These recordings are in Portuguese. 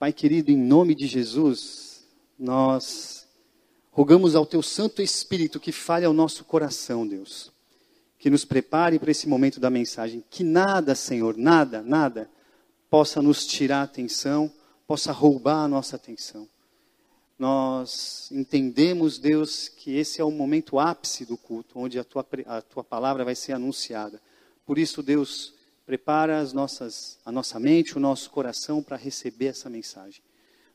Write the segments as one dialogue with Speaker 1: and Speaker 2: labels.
Speaker 1: Pai querido, em nome de Jesus, nós rogamos ao Teu Santo Espírito que fale ao nosso coração, Deus. Que nos prepare para esse momento da mensagem. Que nada, Senhor, nada, nada, possa nos tirar a atenção, possa roubar a nossa atenção. Nós entendemos, Deus, que esse é o momento ápice do culto, onde a tua, a tua palavra vai ser anunciada. Por isso, Deus, Prepara as nossas, a nossa mente, o nosso coração para receber essa mensagem.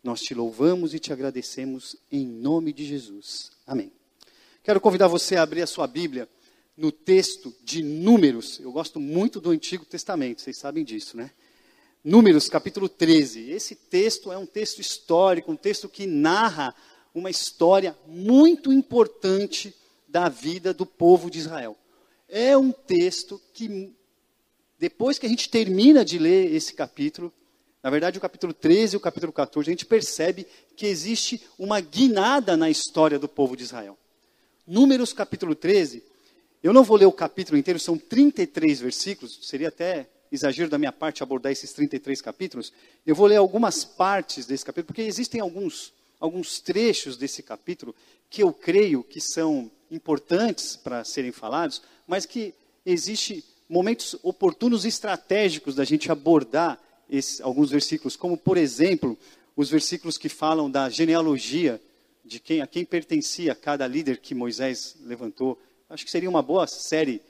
Speaker 1: Nós te louvamos e te agradecemos em nome de Jesus. Amém. Quero convidar você a abrir a sua Bíblia no texto de Números. Eu gosto muito do Antigo Testamento, vocês sabem disso, né? Números, capítulo 13. Esse texto é um texto histórico, um texto que narra uma história muito importante da vida do povo de Israel. É um texto que depois que a gente termina de ler esse capítulo, na verdade o capítulo 13 e o capítulo 14, a gente percebe que existe uma guinada na história do povo de Israel. Números capítulo 13, eu não vou ler o capítulo inteiro, são 33 versículos, seria até exagero da minha parte abordar esses 33 capítulos. Eu vou ler algumas partes desse capítulo, porque existem alguns, alguns trechos desse capítulo que eu creio que são importantes para serem falados, mas que existe momentos oportunos e estratégicos da gente abordar alguns versículos, como, por exemplo, os versículos que falam da genealogia de quem a quem pertencia cada líder que Moisés levantou. Acho que seria uma boa série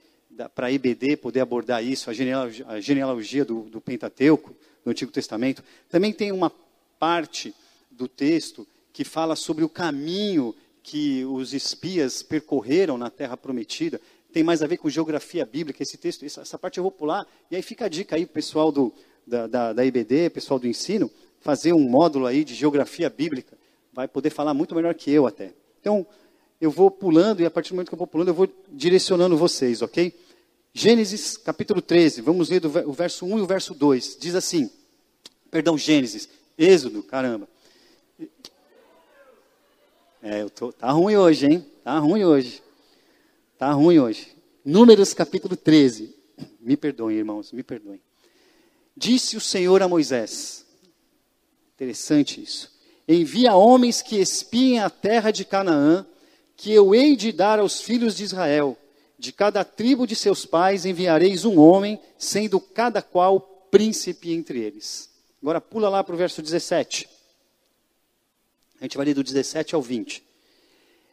Speaker 1: para a IBD poder abordar isso, a genealogia, a genealogia do, do Pentateuco, do Antigo Testamento. Também tem uma parte do texto que fala sobre o caminho que os espias percorreram na Terra Prometida tem mais a ver com geografia bíblica, esse texto, essa parte eu vou pular. E aí fica a dica aí, pessoal do, da, da, da IBD, pessoal do ensino, fazer um módulo aí de geografia bíblica. Vai poder falar muito melhor que eu até. Então, eu vou pulando e a partir do momento que eu vou pulando, eu vou direcionando vocês, ok? Gênesis capítulo 13, vamos ler o verso 1 e o verso 2. Diz assim, perdão, Gênesis, Êxodo, caramba. É, eu tô, tá ruim hoje, hein? Tá ruim hoje. Tá ruim hoje. Números capítulo 13. Me perdoem, irmãos, me perdoem. Disse o Senhor a Moisés. Interessante isso. Envia homens que espiem a terra de Canaã, que eu hei de dar aos filhos de Israel. De cada tribo de seus pais enviareis um homem, sendo cada qual príncipe entre eles. Agora pula lá para o verso 17. A gente vai ler do 17 ao 20.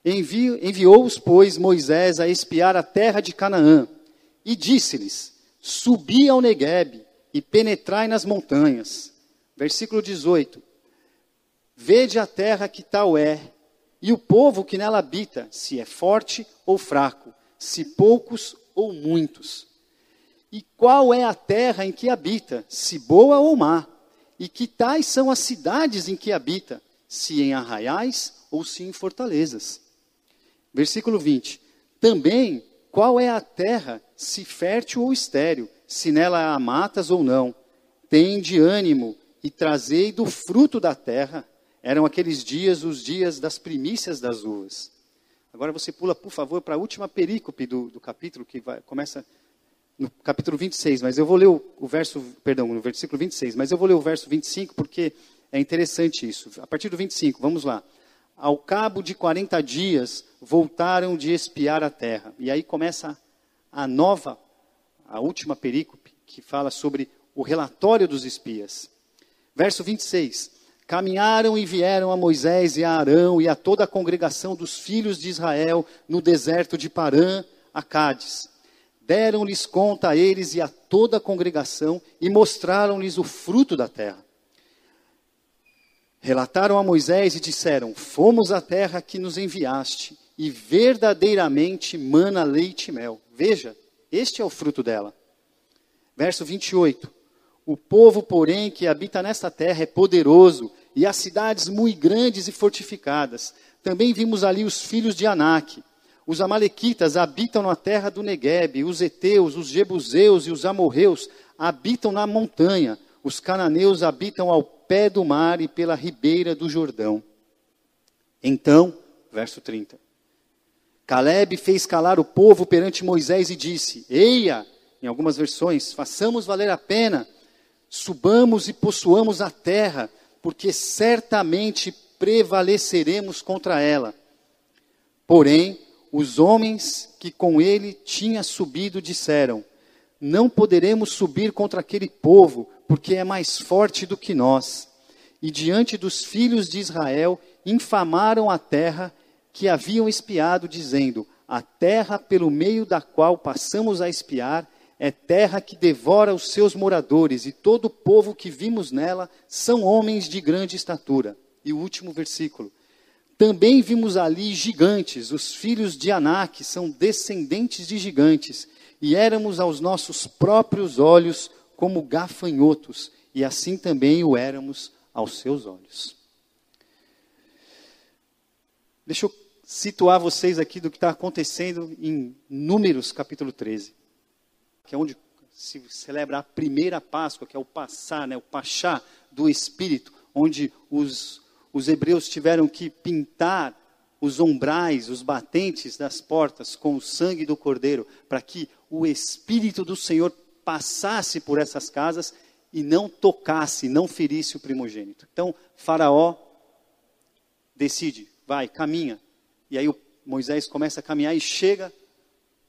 Speaker 1: Enviou-os, pois, Moisés a espiar a terra de Canaã, e disse-lhes: Subi ao Neguebe e penetrai nas montanhas. Versículo 18: Vede a terra que tal é, e o povo que nela habita, se é forte ou fraco, se poucos ou muitos. E qual é a terra em que habita, se boa ou má? E que tais são as cidades em que habita, se em arraiais ou se em fortalezas? Versículo 20. Também, qual é a terra, se fértil ou estéril, se nela há matas ou não? Tende ânimo e trazei do fruto da terra. Eram aqueles dias os dias das primícias das uvas. Agora você pula, por favor, para a última perícope do, do capítulo, que vai, começa no capítulo 26, mas eu vou ler o, o, verso, perdão, no versículo 26, mas eu vou ler o verso 25 porque é interessante isso. A partir do 25, vamos lá ao cabo de 40 dias, voltaram de espiar a terra. E aí começa a nova, a última perícope, que fala sobre o relatório dos espias. Verso 26. Caminharam e vieram a Moisés e a Arão e a toda a congregação dos filhos de Israel no deserto de Parã, a Cádiz. Deram-lhes conta a eles e a toda a congregação e mostraram-lhes o fruto da terra relataram a Moisés e disseram: Fomos à terra que nos enviaste, e verdadeiramente mana leite e mel. Veja, este é o fruto dela. Verso 28. O povo, porém, que habita nesta terra é poderoso, e as cidades muito grandes e fortificadas. Também vimos ali os filhos de Anak. Os amalequitas habitam na terra do Negueb, os heteus, os jebuseus e os amorreus habitam na montanha. Os cananeus habitam ao pé do mar e pela ribeira do Jordão. Então, verso 30. Caleb fez calar o povo perante Moisés e disse: Eia, em algumas versões, façamos valer a pena, subamos e possuamos a terra, porque certamente prevaleceremos contra ela. Porém, os homens que com ele tinha subido disseram: Não poderemos subir contra aquele povo, porque é mais forte do que nós. E diante dos filhos de Israel infamaram a terra que haviam espiado, dizendo: A terra pelo meio da qual passamos a espiar é terra que devora os seus moradores, e todo o povo que vimos nela são homens de grande estatura. E o último versículo. Também vimos ali gigantes, os filhos de Anak são descendentes de gigantes, e éramos aos nossos próprios olhos como gafanhotos, e assim também o éramos aos seus olhos. Deixa eu situar vocês aqui do que está acontecendo em Números capítulo 13, que é onde se celebra a primeira Páscoa, que é o passar, né, o pachá do Espírito, onde os, os hebreus tiveram que pintar os umbrais, os batentes das portas com o sangue do cordeiro, para que o Espírito do Senhor passasse por essas casas e não tocasse, não ferisse o primogênito. Então, Faraó decide, vai, caminha, e aí Moisés começa a caminhar e chega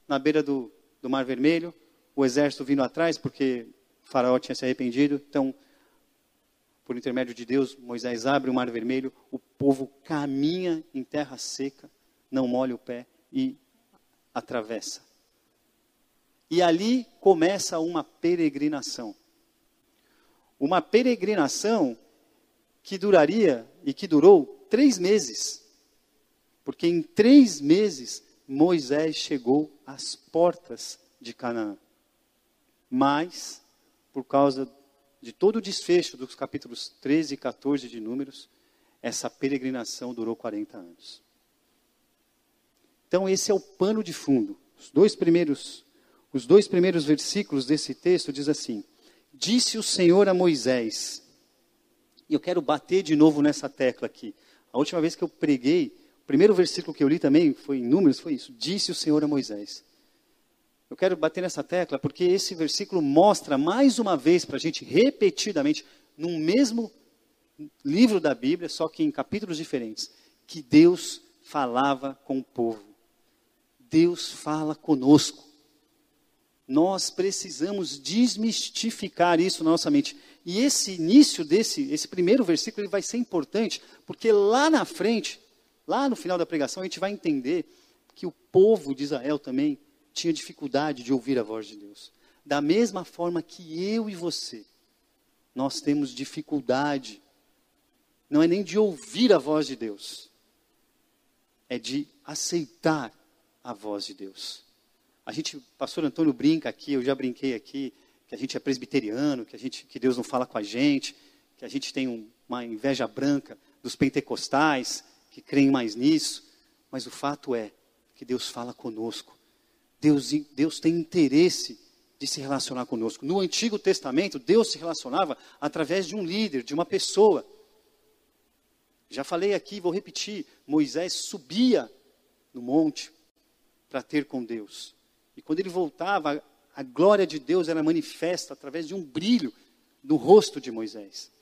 Speaker 1: na beira do, do Mar Vermelho, o exército vindo atrás, porque faraó tinha se arrependido. Então, por intermédio de Deus, Moisés abre o Mar Vermelho, o povo caminha em terra seca, não molha o pé e atravessa. E ali começa uma peregrinação. Uma peregrinação que duraria e que durou três meses. Porque em três meses Moisés chegou às portas de Canaã. Mas, por causa de todo o desfecho dos capítulos 13 e 14 de Números, essa peregrinação durou 40 anos. Então esse é o pano de fundo. Os dois primeiros, os dois primeiros versículos desse texto diz assim: Disse o Senhor a Moisés. E eu quero bater de novo nessa tecla aqui. A última vez que eu preguei, o primeiro versículo que eu li também foi em Números, foi isso. Disse o Senhor a Moisés. Eu quero bater nessa tecla porque esse versículo mostra mais uma vez para a gente, repetidamente, num mesmo livro da Bíblia, só que em capítulos diferentes, que Deus falava com o povo. Deus fala conosco. Nós precisamos desmistificar isso na nossa mente. E esse início desse, esse primeiro versículo, ele vai ser importante, porque lá na frente, Lá no final da pregação, a gente vai entender que o povo de Israel também tinha dificuldade de ouvir a voz de Deus. Da mesma forma que eu e você, nós temos dificuldade, não é nem de ouvir a voz de Deus, é de aceitar a voz de Deus. A gente, pastor Antônio brinca aqui, eu já brinquei aqui, que a gente é presbiteriano, que, a gente, que Deus não fala com a gente, que a gente tem um, uma inveja branca dos pentecostais, que creem mais nisso, mas o fato é que Deus fala conosco. Deus, Deus tem interesse de se relacionar conosco. No Antigo Testamento, Deus se relacionava através de um líder, de uma pessoa. Já falei aqui, vou repetir: Moisés subia no monte para ter com Deus. E quando ele voltava, a glória de Deus era manifesta através de um brilho no rosto de Moisés.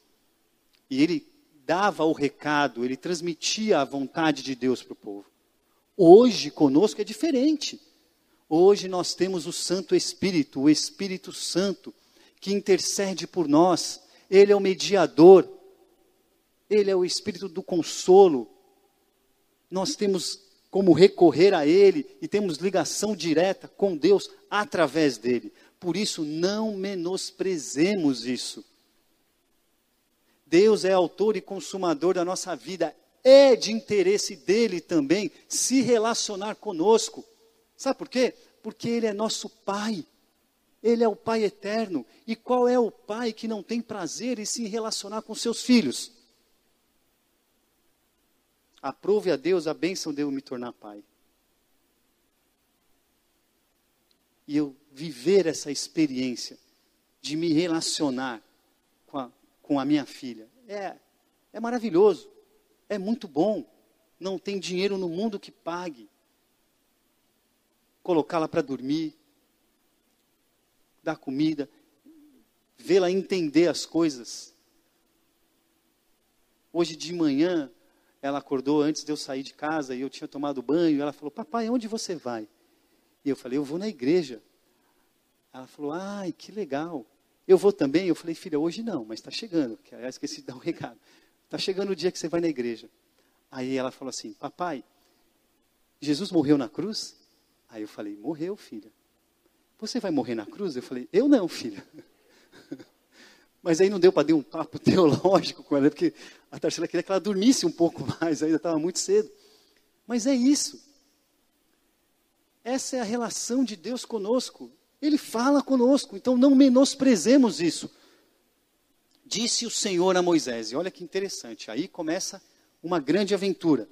Speaker 1: E ele dava o recado, ele transmitia a vontade de Deus para o povo. Hoje conosco é diferente. Hoje nós temos o Santo Espírito, o Espírito Santo, que intercede por nós. Ele é o mediador. Ele é o Espírito do consolo. Nós temos como recorrer a Ele e temos ligação direta com Deus através dele. Por isso, não menosprezemos isso. Deus é autor e consumador da nossa vida. É de interesse dele também se relacionar conosco. Sabe por quê? Porque ele é nosso Pai. Ele é o Pai eterno. E qual é o pai que não tem prazer em se relacionar com seus filhos? Aprove a Deus a bênção de eu me tornar pai. E eu viver essa experiência de me relacionar com a, com a minha filha. É, é maravilhoso, é muito bom. Não tem dinheiro no mundo que pague. Colocá-la para dormir, dar comida, vê-la entender as coisas. Hoje de manhã, ela acordou antes de eu sair de casa e eu tinha tomado banho. Ela falou: Papai, onde você vai? E eu falei: Eu vou na igreja. Ela falou: Ai, que legal. Eu vou também? Eu falei: Filha, hoje não, mas está chegando. Que aliás, esqueci de dar um recado. Está chegando o dia que você vai na igreja. Aí ela falou assim: Papai, Jesus morreu na cruz? Aí eu falei: Morreu, filha. Você vai morrer na cruz? Eu falei: Eu não, filha. Mas aí não deu para dar um papo teológico com ela, porque a Tarsila queria que ela dormisse um pouco mais, ainda estava muito cedo. Mas é isso. Essa é a relação de Deus conosco. Ele fala conosco, então não menosprezemos isso. Disse o Senhor a Moisés, e olha que interessante, aí começa uma grande aventura.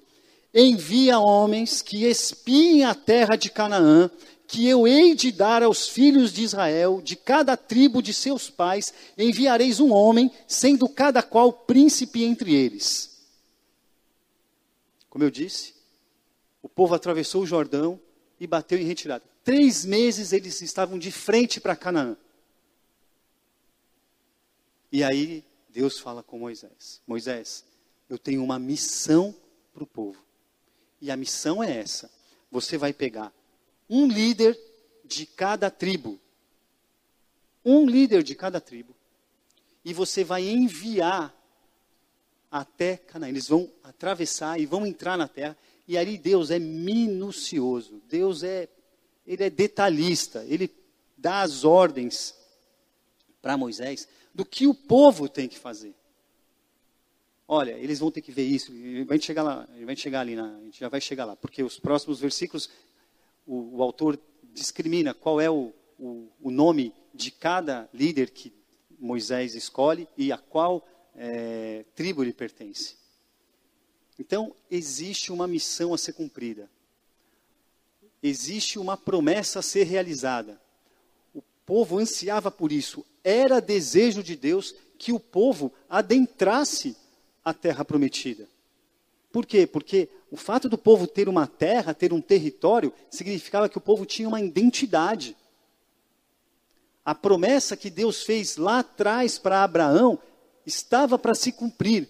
Speaker 1: Envia homens que espiem a terra de Canaã, que eu hei de dar aos filhos de Israel, de cada tribo de seus pais, enviareis um homem, sendo cada qual príncipe entre eles. Como eu disse, o povo atravessou o Jordão e bateu em retirada. Três meses eles estavam de frente para Canaã. E aí Deus fala com Moisés: Moisés, eu tenho uma missão para o povo. E a missão é essa: você vai pegar um líder de cada tribo. Um líder de cada tribo. E você vai enviar até Canaã. Eles vão atravessar e vão entrar na terra. E ali Deus é minucioso. Deus é, ele é detalhista. Ele dá as ordens para Moisés do que o povo tem que fazer. Olha, eles vão ter que ver isso. Ele vai chegar lá, vai chegar ali, na, a gente já vai chegar lá, porque os próximos versículos o, o autor discrimina qual é o, o, o, nome de cada líder que Moisés escolhe e a qual é, tribo ele pertence. Então, existe uma missão a ser cumprida. Existe uma promessa a ser realizada. O povo ansiava por isso. Era desejo de Deus que o povo adentrasse a terra prometida. Por quê? Porque o fato do povo ter uma terra, ter um território, significava que o povo tinha uma identidade. A promessa que Deus fez lá atrás para Abraão estava para se cumprir.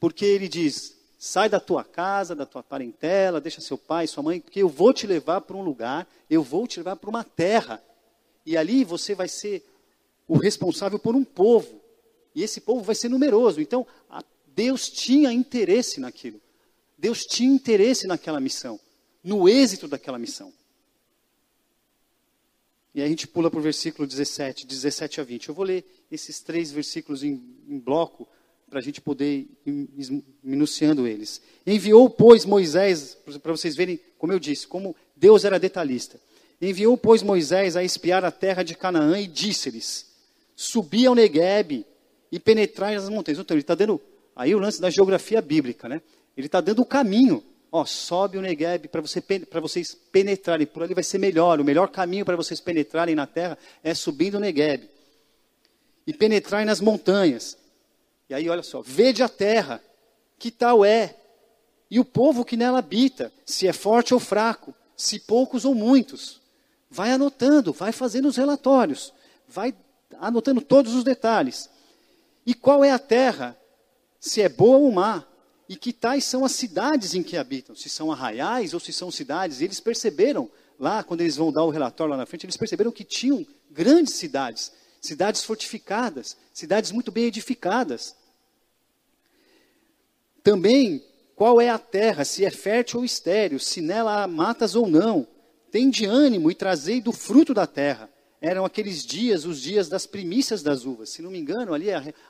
Speaker 1: Porque ele diz: sai da tua casa, da tua parentela, deixa seu pai, sua mãe, porque eu vou te levar para um lugar, eu vou te levar para uma terra. E ali você vai ser o responsável por um povo. E esse povo vai ser numeroso. Então, Deus tinha interesse naquilo. Deus tinha interesse naquela missão, no êxito daquela missão. E aí a gente pula para o versículo 17, 17 a 20. Eu vou ler esses três versículos em, em bloco, para a gente poder ir minuciando eles. Enviou, pois, Moisés, para vocês verem, como eu disse, como Deus era detalhista. Enviou, pois, Moisés a espiar a terra de Canaã e disse-lhes: Subi ao Neguebe e penetrai nas montanhas. Então, ele está dando Aí o lance da geografia bíblica, né? Ele está dando o caminho. Ó, sobe o Negev para você, vocês penetrarem. Por ali vai ser melhor. O melhor caminho para vocês penetrarem na terra é subindo o Negev. E penetrarem nas montanhas. E aí, olha só. Vede a terra, que tal é. E o povo que nela habita, se é forte ou fraco, se poucos ou muitos. Vai anotando, vai fazendo os relatórios. Vai anotando todos os detalhes. E qual é a terra se é boa ou má, e que tais são as cidades em que habitam, se são arraiais ou se são cidades. E eles perceberam, lá, quando eles vão dar o relatório lá na frente, eles perceberam que tinham grandes cidades, cidades fortificadas, cidades muito bem edificadas. Também, qual é a terra, se é fértil ou estéril, se nela há matas ou não. Tem de ânimo e trazei do fruto da terra eram aqueles dias, os dias das primícias das uvas. Se não me engano, ali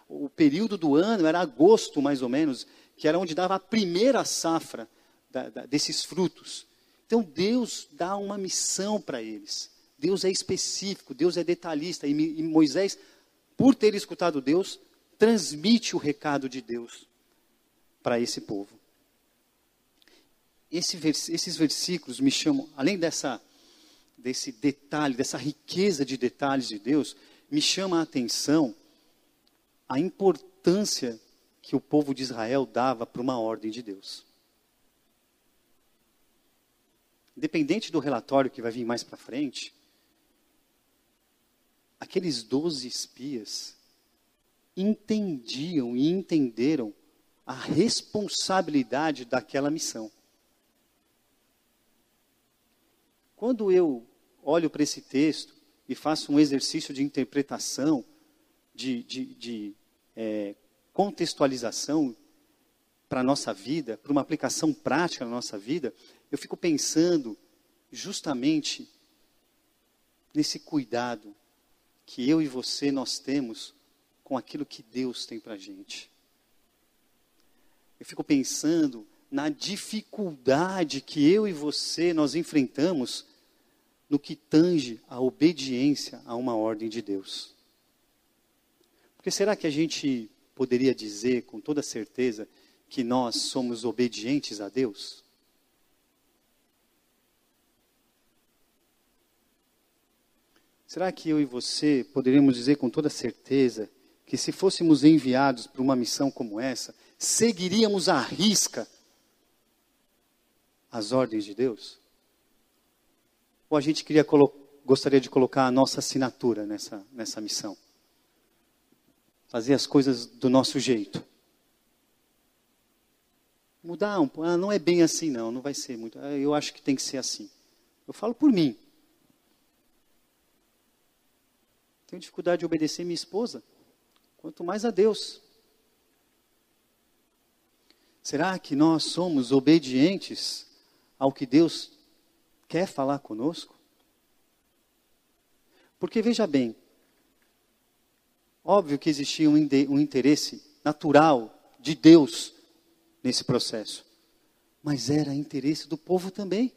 Speaker 1: o período do ano era agosto, mais ou menos, que era onde dava a primeira safra da, da, desses frutos. Então Deus dá uma missão para eles. Deus é específico, Deus é detalhista. E, e Moisés, por ter escutado Deus, transmite o recado de Deus para esse povo. Esse, esses versículos me chamam, além dessa desse detalhe, dessa riqueza de detalhes de Deus, me chama a atenção a importância que o povo de Israel dava para uma ordem de Deus. independente do relatório que vai vir mais para frente, aqueles doze espias entendiam e entenderam a responsabilidade daquela missão. Quando eu olho para esse texto e faço um exercício de interpretação, de, de, de é, contextualização para a nossa vida, para uma aplicação prática na nossa vida, eu fico pensando justamente nesse cuidado que eu e você nós temos com aquilo que Deus tem para a gente. Eu fico pensando na dificuldade que eu e você nós enfrentamos no que tange a obediência a uma ordem de Deus. Porque será que a gente poderia dizer com toda certeza que nós somos obedientes a Deus? Será que eu e você poderíamos dizer com toda certeza que se fôssemos enviados para uma missão como essa, seguiríamos à risca as ordens de Deus? Ou a gente queria gostaria de colocar a nossa assinatura nessa, nessa missão? Fazer as coisas do nosso jeito. Mudar um pouco. Ah, não é bem assim, não. Não vai ser muito. Ah, eu acho que tem que ser assim. Eu falo por mim. Tenho dificuldade de obedecer minha esposa, quanto mais a Deus. Será que nós somos obedientes ao que Deus quer falar conosco? Porque veja bem, óbvio que existia um, um interesse natural de Deus nesse processo, mas era interesse do povo também.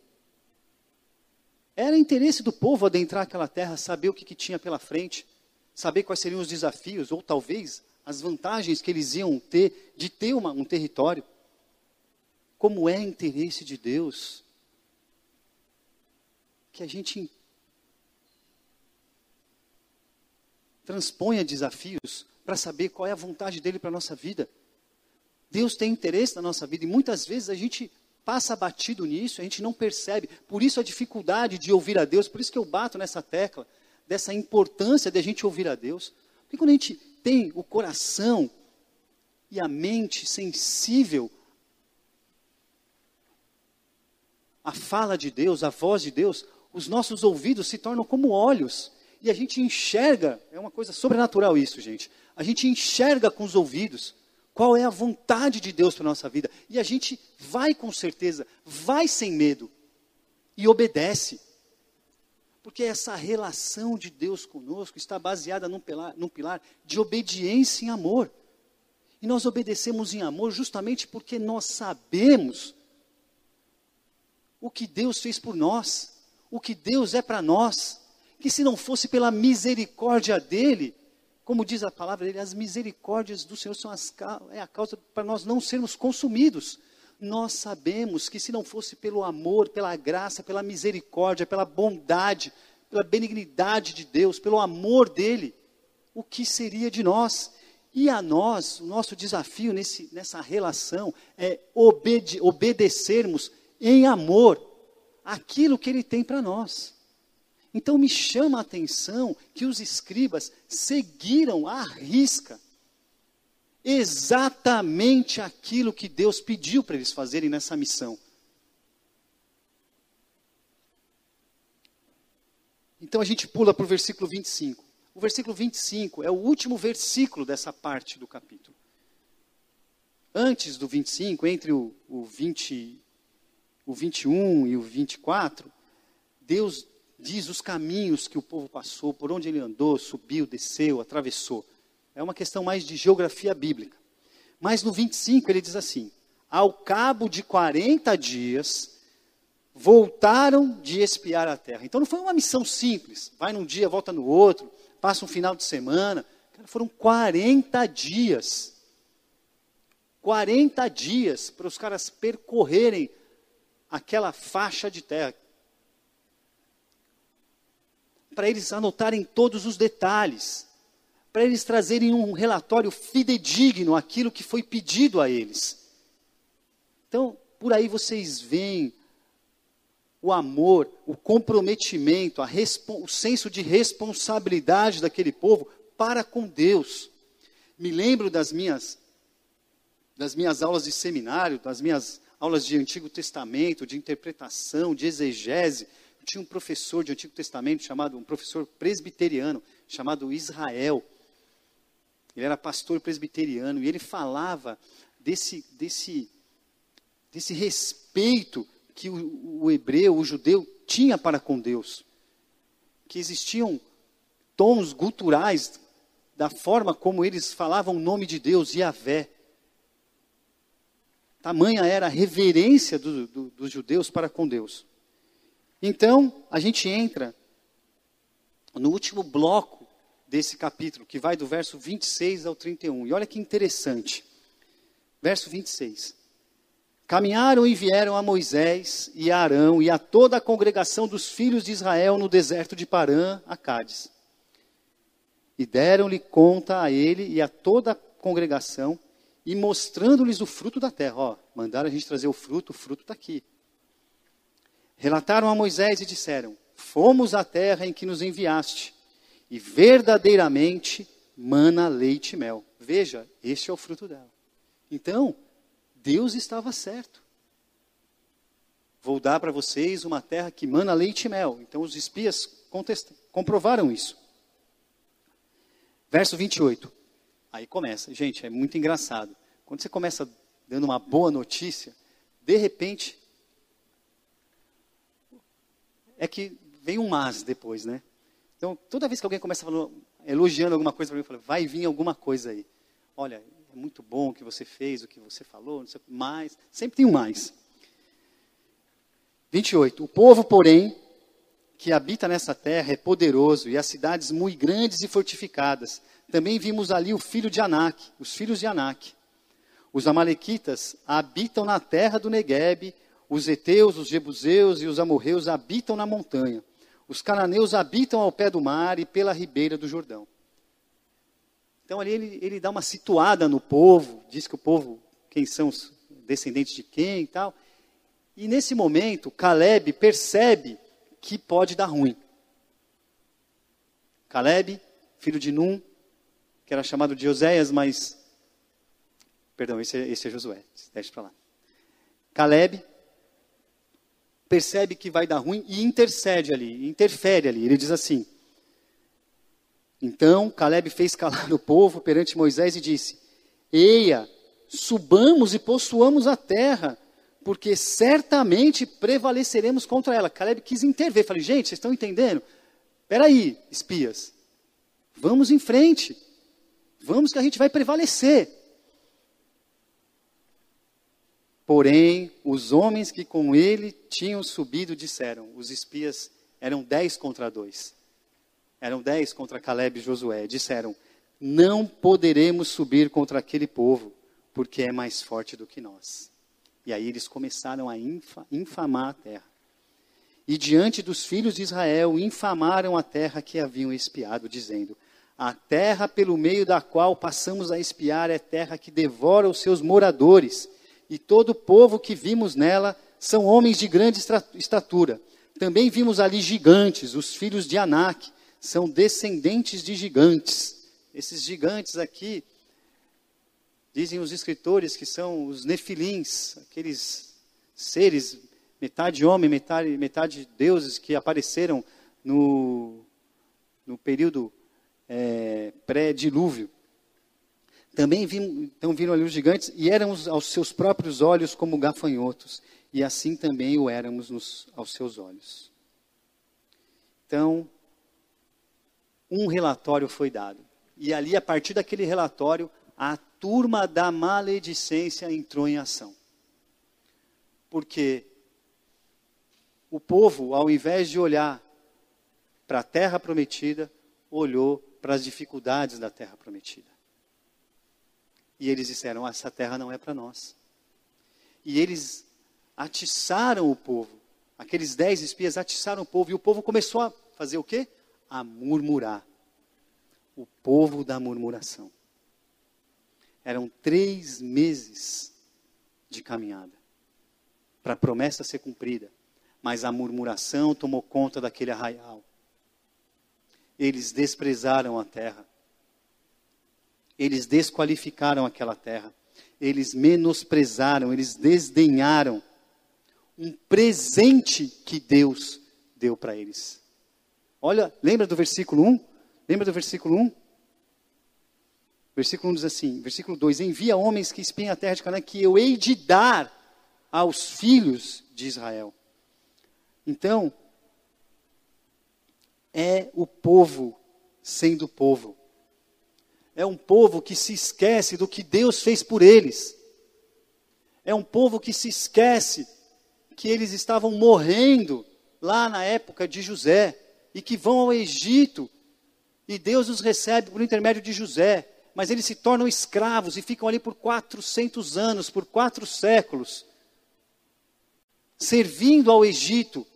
Speaker 1: Era interesse do povo adentrar aquela terra, saber o que, que tinha pela frente, saber quais seriam os desafios, ou talvez as vantagens que eles iam ter de ter uma, um território. Como é interesse de Deus que a gente transponha desafios para saber qual é a vontade dele para a nossa vida. Deus tem interesse na nossa vida e muitas vezes a gente passa batido nisso, a gente não percebe. Por isso a dificuldade de ouvir a Deus, por isso que eu bato nessa tecla, dessa importância de a gente ouvir a Deus. Porque quando a gente tem o coração e a mente sensível à fala de Deus, à voz de Deus, os nossos ouvidos se tornam como olhos. E a gente enxerga, é uma coisa sobrenatural isso, gente. A gente enxerga com os ouvidos qual é a vontade de Deus para nossa vida. E a gente vai com certeza, vai sem medo e obedece. Porque essa relação de Deus conosco está baseada num pilar, num pilar de obediência em amor. E nós obedecemos em amor justamente porque nós sabemos o que Deus fez por nós, o que Deus é para nós. Que se não fosse pela misericórdia dele, como diz a palavra dele, as misericórdias do Senhor são as, é a causa para nós não sermos consumidos. Nós sabemos que se não fosse pelo amor, pela graça, pela misericórdia, pela bondade, pela benignidade de Deus, pelo amor dele, o que seria de nós? E a nós, o nosso desafio nesse, nessa relação é obede, obedecermos em amor aquilo que ele tem para nós. Então me chama a atenção que os escribas seguiram à risca exatamente aquilo que Deus pediu para eles fazerem nessa missão. Então a gente pula para o versículo 25. O versículo 25 é o último versículo dessa parte do capítulo. Antes do 25, entre o, o, 20, o 21 e o 24, Deus diz os caminhos que o povo passou, por onde ele andou, subiu, desceu, atravessou. É uma questão mais de geografia bíblica. Mas no 25 ele diz assim: Ao cabo de 40 dias, voltaram de espiar a terra. Então não foi uma missão simples, vai num dia, volta no outro, passa um final de semana. Cara, foram 40 dias. 40 dias para os caras percorrerem aquela faixa de terra para eles anotarem todos os detalhes, para eles trazerem um relatório fidedigno aquilo que foi pedido a eles. Então, por aí vocês veem o amor, o comprometimento, o senso de responsabilidade daquele povo para com Deus. Me lembro das minhas, das minhas aulas de seminário, das minhas aulas de Antigo Testamento, de interpretação, de exegese. tinha um professor de Antigo Testamento chamado, um professor presbiteriano, chamado Israel. Ele era pastor presbiteriano e ele falava desse, desse, desse respeito que o, o hebreu, o judeu, tinha para com Deus. Que existiam tons guturais da forma como eles falavam o nome de Deus, Yahvé. Tamanha era a reverência do, do, dos judeus para com Deus. Então, a gente entra no último bloco desse capítulo, que vai do verso 26 ao 31. E olha que interessante. Verso 26. Caminharam e vieram a Moisés e a Arão e a toda a congregação dos filhos de Israel no deserto de Parã, a Cádiz. E deram-lhe conta a ele e a toda a congregação, e mostrando-lhes o fruto da terra. Ó, mandaram a gente trazer o fruto, o fruto está aqui. Relataram a Moisés e disseram: Fomos à terra em que nos enviaste, e verdadeiramente mana leite e mel. Veja, este é o fruto dela. Então, Deus estava certo. Vou dar para vocês uma terra que mana leite e mel. Então os espias comprovaram isso. Verso 28. Aí começa. Gente, é muito engraçado. Quando você começa dando uma boa notícia, de repente. É que vem um mas depois, né? Então, toda vez que alguém começa falando, elogiando alguma coisa para mim, eu falo, vai vir alguma coisa aí. Olha, muito bom o que você fez, o que você falou, não sei mais. Sempre tem um mais. 28. O povo, porém, que habita nessa terra é poderoso, e as cidades muito grandes e fortificadas. Também vimos ali o filho de Anak, os filhos de Anak. Os amalequitas habitam na terra do Negueb, os heteus, os jebuseus e os amorreus habitam na montanha. Os cananeus habitam ao pé do mar e pela ribeira do Jordão. Então ali ele, ele dá uma situada no povo, diz que o povo, quem são os descendentes de quem e tal. E nesse momento, Caleb percebe que pode dar ruim. Caleb, filho de Num, que era chamado de Oséias, mas. Perdão, esse é, esse é Josué, deixa para lá. Caleb percebe que vai dar ruim e intercede ali, interfere ali. Ele diz assim: então Caleb fez calar o povo perante Moisés e disse: Eia, subamos e possuamos a terra, porque certamente prevaleceremos contra ela. Caleb quis intervir. Falei, gente, vocês estão entendendo? Espera aí, espias. Vamos em frente. Vamos que a gente vai prevalecer. Porém, os homens que com ele tinham subido disseram: os espias eram dez contra dois. Eram dez contra Caleb e Josué. Disseram: Não poderemos subir contra aquele povo, porque é mais forte do que nós. E aí eles começaram a infamar a terra. E diante dos filhos de Israel, infamaram a terra que haviam espiado, dizendo: A terra pelo meio da qual passamos a espiar é terra que devora os seus moradores, e todo o povo que vimos nela são homens de grande estatura. Também vimos ali gigantes, os filhos de Anak, são descendentes de gigantes. Esses gigantes aqui, dizem os escritores que são os nefilins, aqueles seres, metade homem, metade, metade deuses que apareceram no, no período é, pré-dilúvio. Também então viram ali os gigantes e éramos aos seus próprios olhos como gafanhotos, e assim também o éramos nos, aos seus olhos. Então, um relatório foi dado. E ali, a partir daquele relatório, a turma da maledicência entrou em ação. Porque o povo, ao invés de olhar para a terra prometida, olhou para as dificuldades da terra prometida. E eles disseram: essa terra não é para nós. E eles atiçaram o povo. Aqueles dez espias atiçaram o povo. E o povo começou a fazer o quê? a murmurar. O povo da murmuração. Eram três meses de caminhada para a promessa ser cumprida. mas a murmuração tomou conta daquele arraial. Eles desprezaram a terra. Eles desqualificaram aquela terra. Eles menosprezaram, eles desdenharam um presente que Deus deu para eles. Olha, lembra do versículo 1? Lembra do versículo 1? Versículo 1 diz assim, versículo 2: Envia homens que espiem a terra de Canaã, que eu hei de dar aos filhos de Israel. Então, é o povo sendo povo. É um povo que se esquece do que Deus fez por eles. É um povo que se esquece que eles estavam morrendo lá na época de José e que vão ao Egito e Deus os recebe por intermédio de José, mas eles se tornam escravos e ficam ali por 400 anos, por quatro séculos, servindo ao Egito.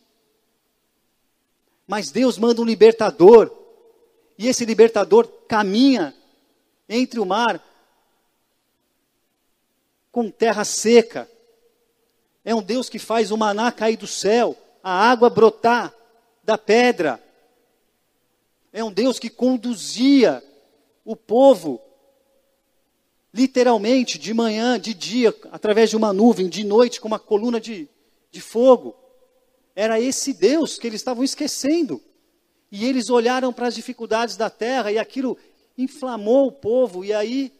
Speaker 1: Mas Deus manda um libertador, e esse libertador caminha entre o mar com terra seca. É um Deus que faz o maná cair do céu, a água brotar da pedra. É um Deus que conduzia o povo, literalmente, de manhã, de dia, através de uma nuvem, de noite, com uma coluna de, de fogo. Era esse Deus que eles estavam esquecendo. E eles olharam para as dificuldades da terra e aquilo inflamou o povo, e aí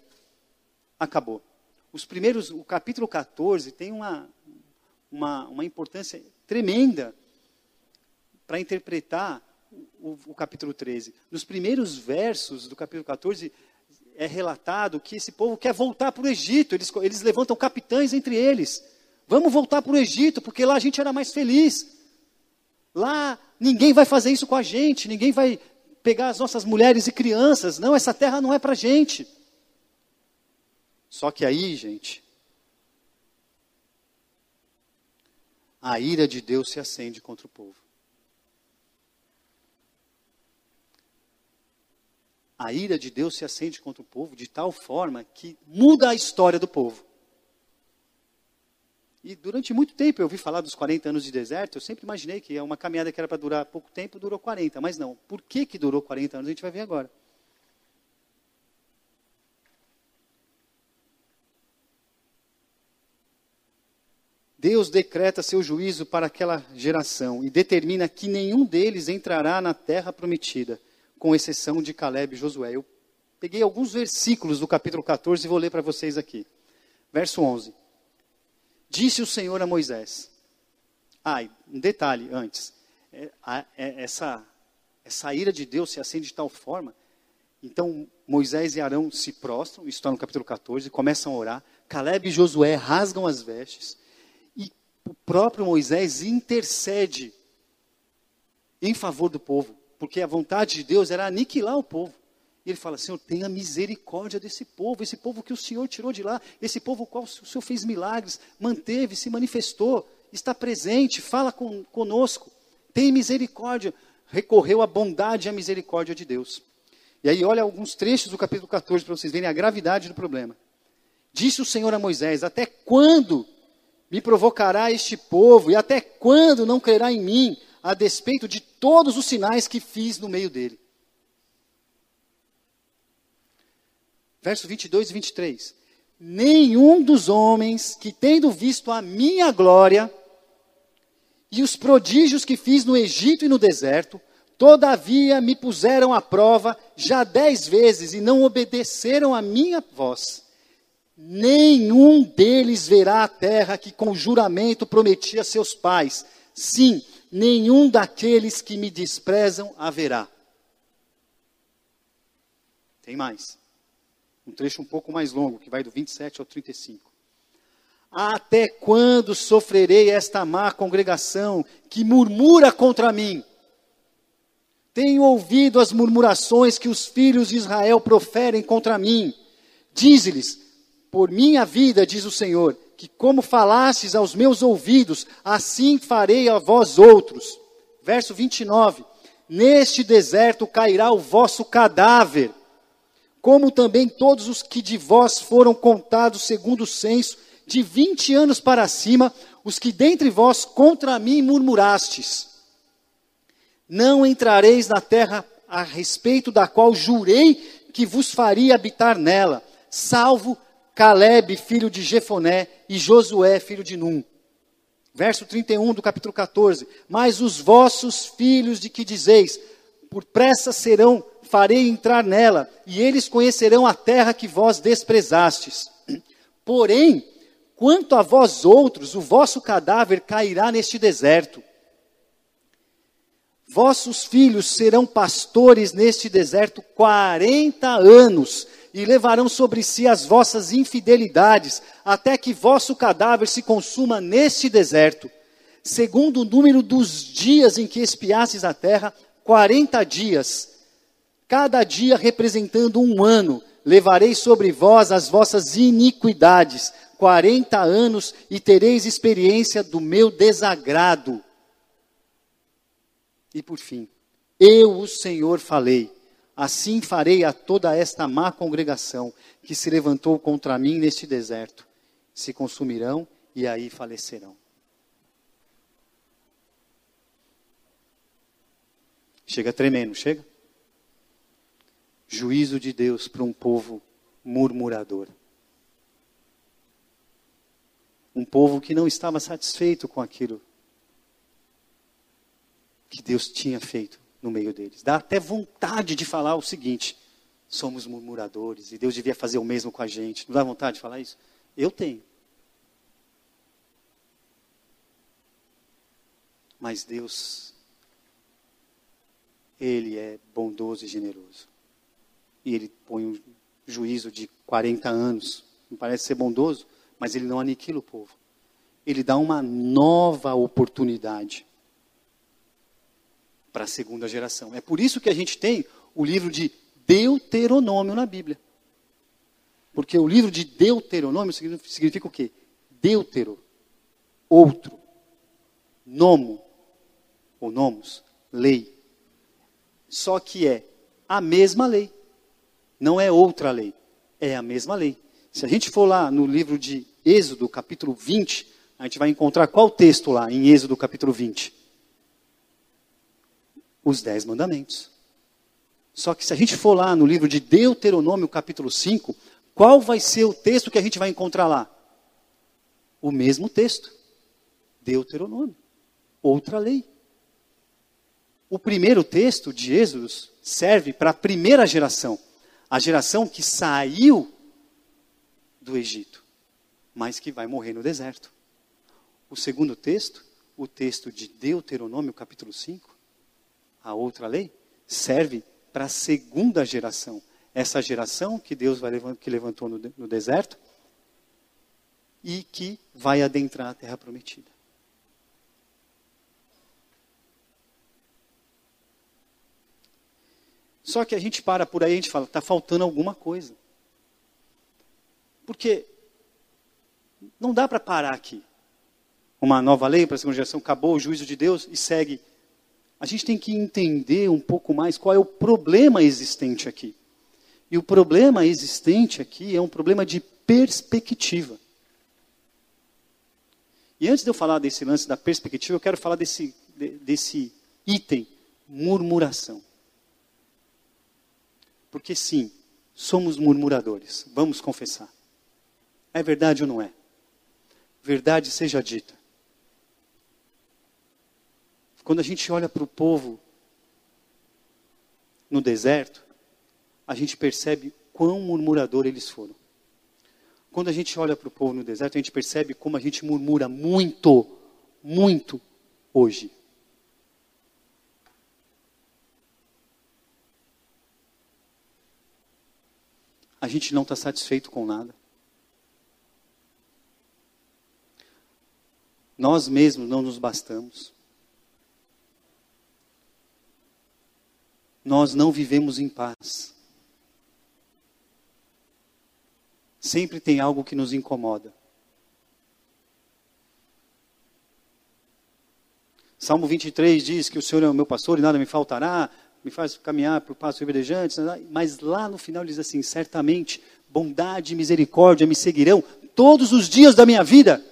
Speaker 1: acabou. Os primeiros, o capítulo 14 tem uma, uma, uma importância tremenda para interpretar o, o, capítulo 13. Nos primeiros versos do capítulo 14 é relatado que esse povo quer voltar para o Egito, eles, eles levantam capitães entre eles. Vamos voltar para o Egito, porque lá a gente era mais feliz. Lá ninguém vai fazer isso com a gente, ninguém vai pegar as nossas mulheres e crianças. Não, essa terra não é para gente. Só que aí, gente, a ira de Deus se acende contra o povo. A ira de Deus se acende contra o povo de tal forma que muda a história do povo. E durante muito tempo eu ouvi falar dos 40 anos de deserto, eu sempre imaginei que é uma caminhada que era para durar pouco tempo, durou 40, mas não. Por que, que durou 40 anos? A gente vai ver agora. Deus decreta seu juízo para aquela geração e determina que nenhum deles entrará na terra prometida, com exceção de Caleb e Josué. Eu peguei alguns versículos do capítulo 14 e vou ler para vocês aqui. Verso 11. Disse o Senhor a Moisés. Ah, um detalhe antes. É, é, essa, essa ira de Deus se acende de tal forma. Então Moisés e Arão se prostram, isso está no capítulo 14, começam a orar. Caleb e Josué rasgam as vestes o próprio Moisés intercede em favor do povo, porque a vontade de Deus era aniquilar o povo. E ele fala: Senhor, tenha misericórdia desse povo, esse povo que o Senhor tirou de lá, esse povo qual o Senhor fez milagres, manteve, se manifestou, está presente, fala com, conosco, tem misericórdia. Recorreu à bondade e à misericórdia de Deus. E aí, olha alguns trechos do capítulo 14 para vocês verem a gravidade do problema. Disse o Senhor a Moisés: Até quando me provocará este povo, e até quando não crerá em mim, a despeito de todos os sinais que fiz no meio dele? Verso 22 e 23. Nenhum dos homens que, tendo visto a minha glória e os prodígios que fiz no Egito e no deserto, todavia me puseram à prova já dez vezes e não obedeceram à minha voz nenhum deles verá a terra que com juramento prometi a seus pais. Sim, nenhum daqueles que me desprezam haverá. Tem mais. Um trecho um pouco mais longo, que vai do 27 ao 35. Até quando sofrerei esta má congregação que murmura contra mim? Tenho ouvido as murmurações que os filhos de Israel proferem contra mim. Dize-lhes: por minha vida, diz o Senhor, que como falastes aos meus ouvidos, assim farei a vós outros. Verso 29. Neste deserto cairá o vosso cadáver, como também todos os que de vós foram contados segundo o censo, de vinte anos para cima, os que dentre vós contra mim murmurastes. Não entrareis na terra a respeito da qual jurei que vos faria habitar nela, salvo Caleb, filho de Jefoné, e Josué, filho de Num. Verso 31 do capítulo 14. Mas os vossos filhos de que dizeis, por pressa serão, farei entrar nela, e eles conhecerão a terra que vós desprezastes. Porém, quanto a vós outros, o vosso cadáver cairá neste deserto. Vossos filhos serão pastores neste deserto quarenta anos, e levarão sobre si as vossas infidelidades, até que vosso cadáver se consuma neste deserto. Segundo o número dos dias em que espiastes a terra, quarenta dias, cada dia representando um ano, levarei sobre vós as vossas iniquidades, quarenta anos, e tereis experiência do meu desagrado. E por fim, eu, o Senhor, falei Assim farei a toda esta má congregação que se levantou contra mim neste deserto. Se consumirão e aí falecerão. Chega tremendo, chega? Juízo de Deus para um povo murmurador. Um povo que não estava satisfeito com aquilo que Deus tinha feito no meio deles. Dá até vontade de falar o seguinte: somos murmuradores e Deus devia fazer o mesmo com a gente. Não dá vontade de falar isso? Eu tenho. Mas Deus, Ele é bondoso e generoso. E Ele põe um juízo de 40 anos. Não parece ser bondoso, mas Ele não aniquila o povo. Ele dá uma nova oportunidade para a segunda geração. É por isso que a gente tem o livro de Deuteronômio na Bíblia. Porque o livro de Deuteronômio significa o quê? Deutero, outro. Nomo, ou nomos, lei. Só que é a mesma lei. Não é outra lei. É a mesma lei. Se a gente for lá no livro de Êxodo, capítulo 20, a gente vai encontrar qual texto lá em Êxodo, capítulo 20? os dez mandamentos. Só que se a gente for lá no livro de Deuteronômio, capítulo 5, qual vai ser o texto que a gente vai encontrar lá? O mesmo texto. Deuteronômio. Outra lei. O primeiro texto de Êxodo serve para a primeira geração. A geração que saiu do Egito, mas que vai morrer no deserto. O segundo texto, o texto de Deuteronômio, capítulo 5, a outra lei, serve para a segunda geração. Essa geração que Deus vai, que levantou no, no deserto e que vai adentrar a terra prometida. Só que a gente para por aí e a gente fala, está faltando alguma coisa. Porque não dá para parar aqui. Uma nova lei para a segunda geração, acabou o juízo de Deus e segue a gente tem que entender um pouco mais qual é o problema existente aqui. E o problema existente aqui é um problema de perspectiva. E antes de eu falar desse lance da perspectiva, eu quero falar desse, desse item, murmuração. Porque sim, somos murmuradores, vamos confessar. É verdade ou não é? Verdade seja dita. Quando a gente olha para o povo no deserto, a gente percebe quão murmurador eles foram. Quando a gente olha para o povo no deserto, a gente percebe como a gente murmura muito, muito hoje. A gente não está satisfeito com nada. Nós mesmos não nos bastamos. nós não vivemos em paz. Sempre tem algo que nos incomoda. Salmo 23 diz que o Senhor é o meu pastor e nada me faltará, me faz caminhar por passos verdejantes, mas lá no final diz assim: certamente bondade e misericórdia me seguirão todos os dias da minha vida.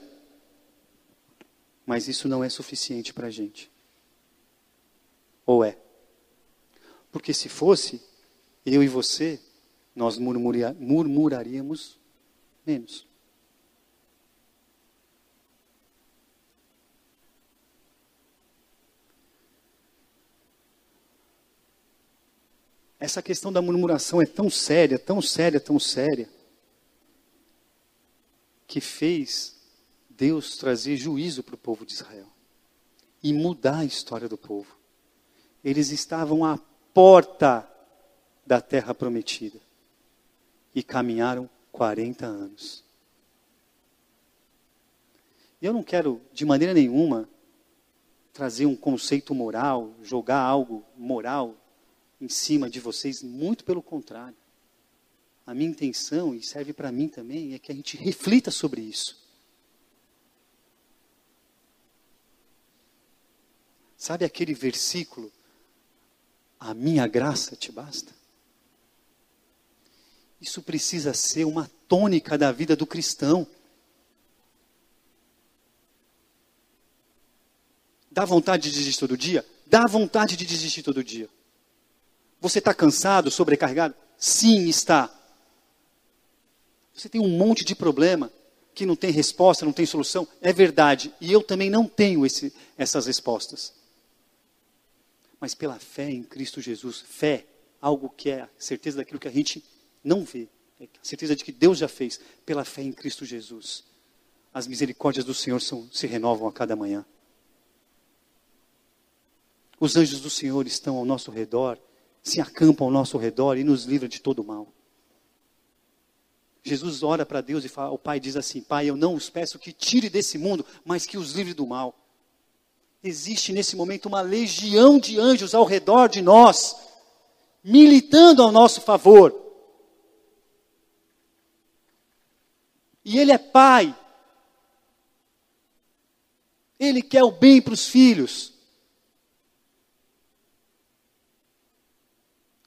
Speaker 1: Mas isso não é suficiente para a gente. Ou é? Porque se fosse, eu e você, nós murmuraríamos menos. Essa questão da murmuração é tão séria, tão séria, tão séria, que fez Deus trazer juízo para o povo de Israel e mudar a história do povo. Eles estavam à porta da terra prometida e caminharam 40 anos. E eu não quero, de maneira nenhuma, trazer um conceito moral, jogar algo moral em cima de vocês, muito pelo contrário. A minha intenção, e serve para mim também, é que a gente reflita sobre isso. Sabe aquele versículo? A minha graça te basta? Isso precisa ser uma tônica da vida do cristão. Dá vontade de desistir todo dia? Dá vontade de desistir todo dia. Você está cansado, sobrecarregado? Sim, está. Você tem um monte de problema que não tem resposta, não tem solução? É verdade. E eu também não tenho esse, essas respostas. Mas pela fé em Cristo Jesus, fé, algo que é a certeza daquilo que a gente não vê, é a certeza de que Deus já fez, pela fé em Cristo Jesus. As misericórdias do Senhor são, se renovam a cada manhã. Os anjos do Senhor estão ao nosso redor se acampam ao nosso redor e nos livra de todo mal. Jesus ora para Deus e fala, o Pai diz assim: Pai, eu não os peço que tire desse mundo, mas que os livre do mal. Existe nesse momento uma legião de anjos ao redor de nós, militando ao nosso favor. E Ele é Pai. Ele quer o bem para os filhos.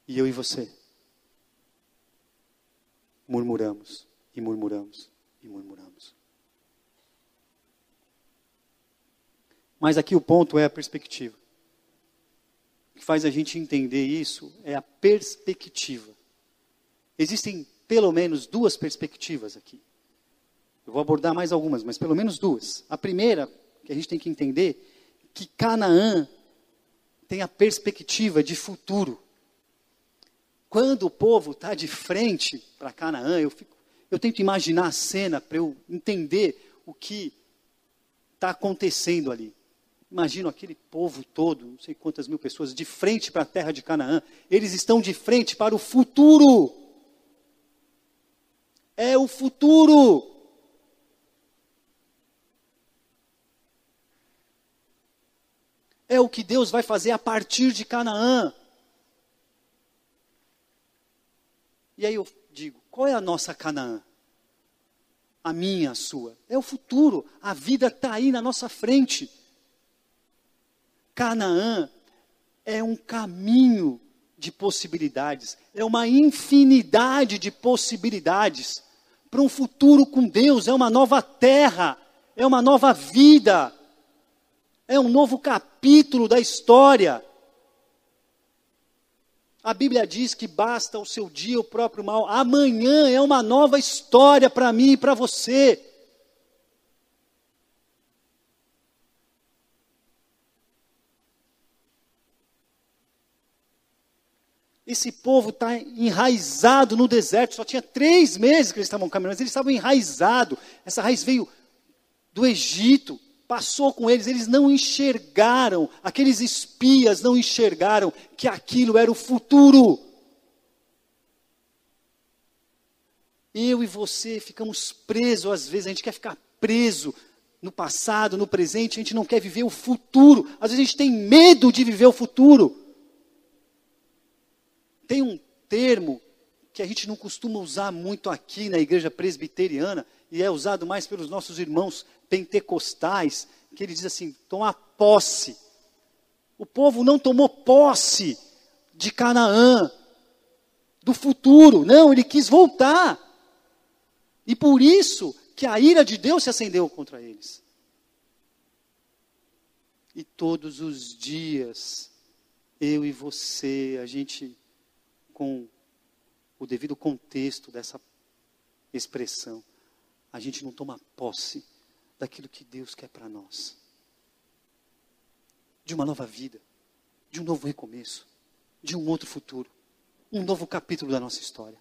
Speaker 1: E eu e você murmuramos e murmuramos e murmuramos. Mas aqui o ponto é a perspectiva. O que faz a gente entender isso é a perspectiva. Existem pelo menos duas perspectivas aqui. Eu vou abordar mais algumas, mas pelo menos duas. A primeira, que a gente tem que entender, que Canaã tem a perspectiva de futuro. Quando o povo está de frente para Canaã, eu, fico, eu tento imaginar a cena para eu entender o que está acontecendo ali. Imagino aquele povo todo, não sei quantas mil pessoas, de frente para a terra de Canaã. Eles estão de frente para o futuro. É o futuro. É o que Deus vai fazer a partir de Canaã. E aí eu digo: qual é a nossa Canaã? A minha, a sua. É o futuro. A vida está aí na nossa frente. Canaã é um caminho de possibilidades, é uma infinidade de possibilidades para um futuro com Deus, é uma nova terra, é uma nova vida, é um novo capítulo da história. A Bíblia diz que basta o seu dia o próprio mal. Amanhã é uma nova história para mim e para você. Esse povo está enraizado no deserto. Só tinha três meses que eles estavam caminhando, mas eles estavam enraizados. Essa raiz veio do Egito passou com eles, eles não enxergaram, aqueles espias não enxergaram que aquilo era o futuro. Eu e você ficamos presos, às vezes a gente quer ficar preso no passado, no presente, a gente não quer viver o futuro. Às vezes a gente tem medo de viver o futuro. Tem um termo que a gente não costuma usar muito aqui na igreja presbiteriana, e é usado mais pelos nossos irmãos pentecostais, que ele diz assim: tomar posse. O povo não tomou posse de Canaã, do futuro, não, ele quis voltar. E por isso que a ira de Deus se acendeu contra eles. E todos os dias, eu e você, a gente, com o devido contexto dessa expressão, a gente não toma posse daquilo que Deus quer para nós de uma nova vida, de um novo recomeço, de um outro futuro, um novo capítulo da nossa história.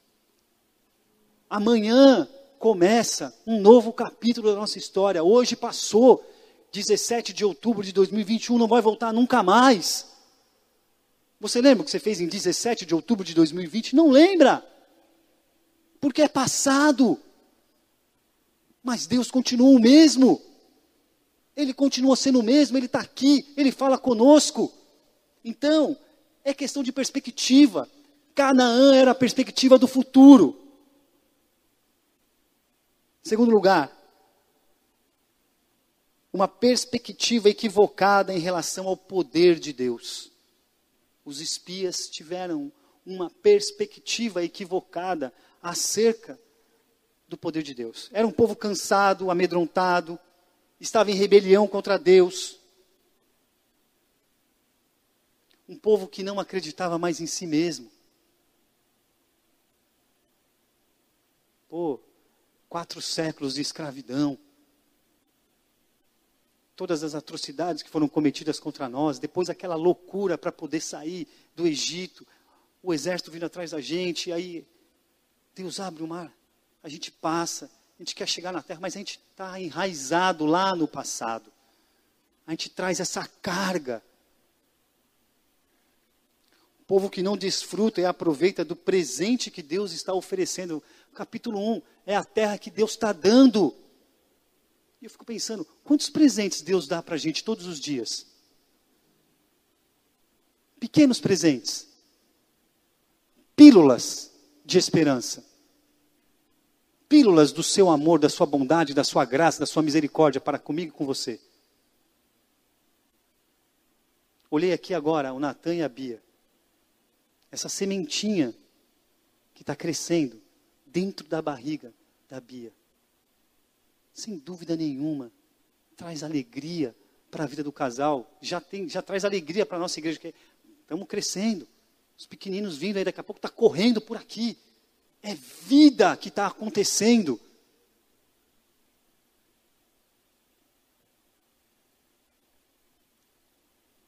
Speaker 1: Amanhã começa um novo capítulo da nossa história. Hoje passou, 17 de outubro de 2021, não vai voltar nunca mais. Você lembra o que você fez em 17 de outubro de 2020? Não lembra, porque é passado. Mas Deus continua o mesmo. Ele continua sendo o mesmo, ele está aqui, ele fala conosco. Então, é questão de perspectiva. Canaã era a perspectiva do futuro. Segundo lugar, uma perspectiva equivocada em relação ao poder de Deus. Os espias tiveram uma perspectiva equivocada acerca do poder de Deus. Era um povo cansado, amedrontado, estava em rebelião contra Deus. Um povo que não acreditava mais em si mesmo. Pô, quatro séculos de escravidão. Todas as atrocidades que foram cometidas contra nós, depois aquela loucura para poder sair do Egito, o exército vindo atrás da gente, aí Deus abre o mar, a gente passa, a gente quer chegar na terra, mas a gente está enraizado lá no passado. A gente traz essa carga. O povo que não desfruta e aproveita do presente que Deus está oferecendo. Capítulo 1 é a terra que Deus está dando. E eu fico pensando, quantos presentes Deus dá para a gente todos os dias? Pequenos presentes. Pílulas de esperança pílulas do seu amor, da sua bondade, da sua graça, da sua misericórdia para comigo e com você. Olhei aqui agora o Natan e a Bia. Essa sementinha que está crescendo dentro da barriga da Bia. Sem dúvida nenhuma, traz alegria para a vida do casal. Já, tem, já traz alegria para a nossa igreja. Que estamos crescendo. Os pequeninos vindo aí, daqui a pouco está correndo por aqui. É vida que está acontecendo.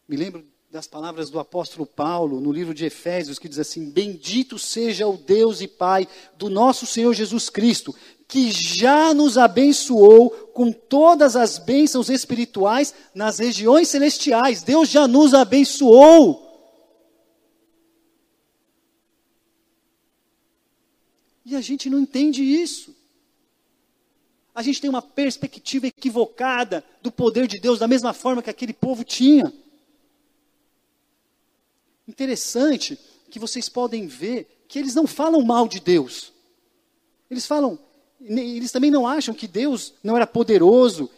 Speaker 1: Me lembro das palavras do apóstolo Paulo no livro de Efésios, que diz assim: Bendito seja o Deus e Pai do nosso Senhor Jesus Cristo, que já nos abençoou com todas as bênçãos espirituais nas regiões celestiais. Deus já nos abençoou. A gente não entende isso. A gente tem uma perspectiva equivocada do poder de Deus, da mesma forma que aquele povo tinha. Interessante que vocês podem ver que eles não falam mal de Deus. Eles falam, eles também não acham que Deus não era poderoso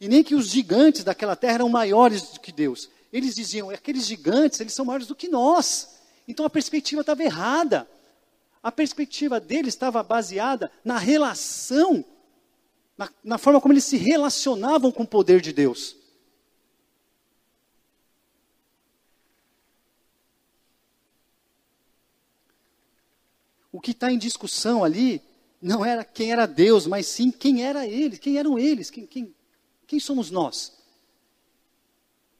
Speaker 1: e nem que os gigantes daquela terra eram maiores do que Deus. Eles diziam, aqueles gigantes, eles são maiores do que nós. Então a perspectiva estava errada. A perspectiva dele estava baseada na relação, na, na forma como eles se relacionavam com o poder de Deus. O que está em discussão ali não era quem era Deus, mas sim quem era eles, quem eram eles, quem, quem, quem somos nós.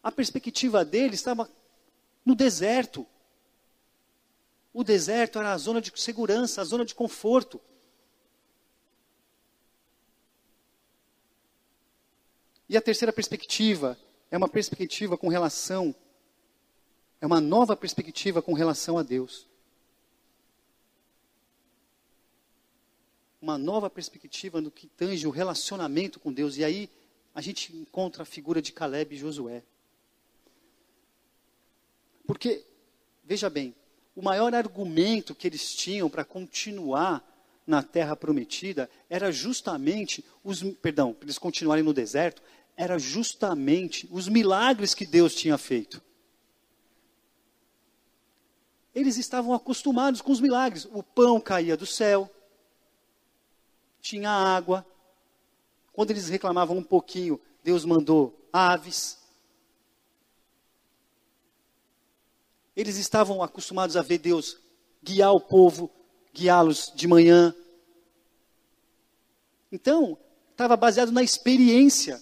Speaker 1: A perspectiva dele estava no deserto, o deserto era a zona de segurança, a zona de conforto. E a terceira perspectiva é uma perspectiva com relação, é uma nova perspectiva com relação a Deus. Uma nova perspectiva no que tange o relacionamento com Deus. E aí a gente encontra a figura de Caleb e Josué. Porque, veja bem, o maior argumento que eles tinham para continuar na terra prometida era justamente os, perdão, para eles continuarem no deserto, era justamente os milagres que Deus tinha feito. Eles estavam acostumados com os milagres. O pão caía do céu, tinha água. Quando eles reclamavam um pouquinho, Deus mandou aves. Eles estavam acostumados a ver Deus guiar o povo, guiá-los de manhã. Então, estava baseado na experiência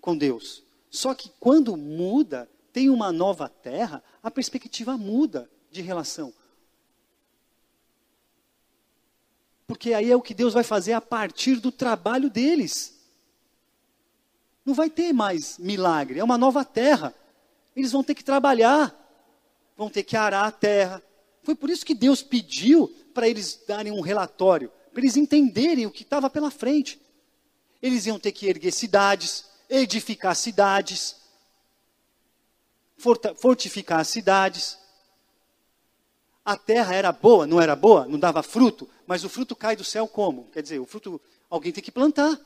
Speaker 1: com Deus. Só que quando muda, tem uma nova terra, a perspectiva muda de relação. Porque aí é o que Deus vai fazer a partir do trabalho deles. Não vai ter mais milagre, é uma nova terra. Eles vão ter que trabalhar, vão ter que arar a terra. Foi por isso que Deus pediu para eles darem um relatório, para eles entenderem o que estava pela frente. Eles iam ter que erguer cidades, edificar cidades, fortificar cidades. A terra era boa, não era boa, não dava fruto, mas o fruto cai do céu como? Quer dizer, o fruto alguém tem que plantar.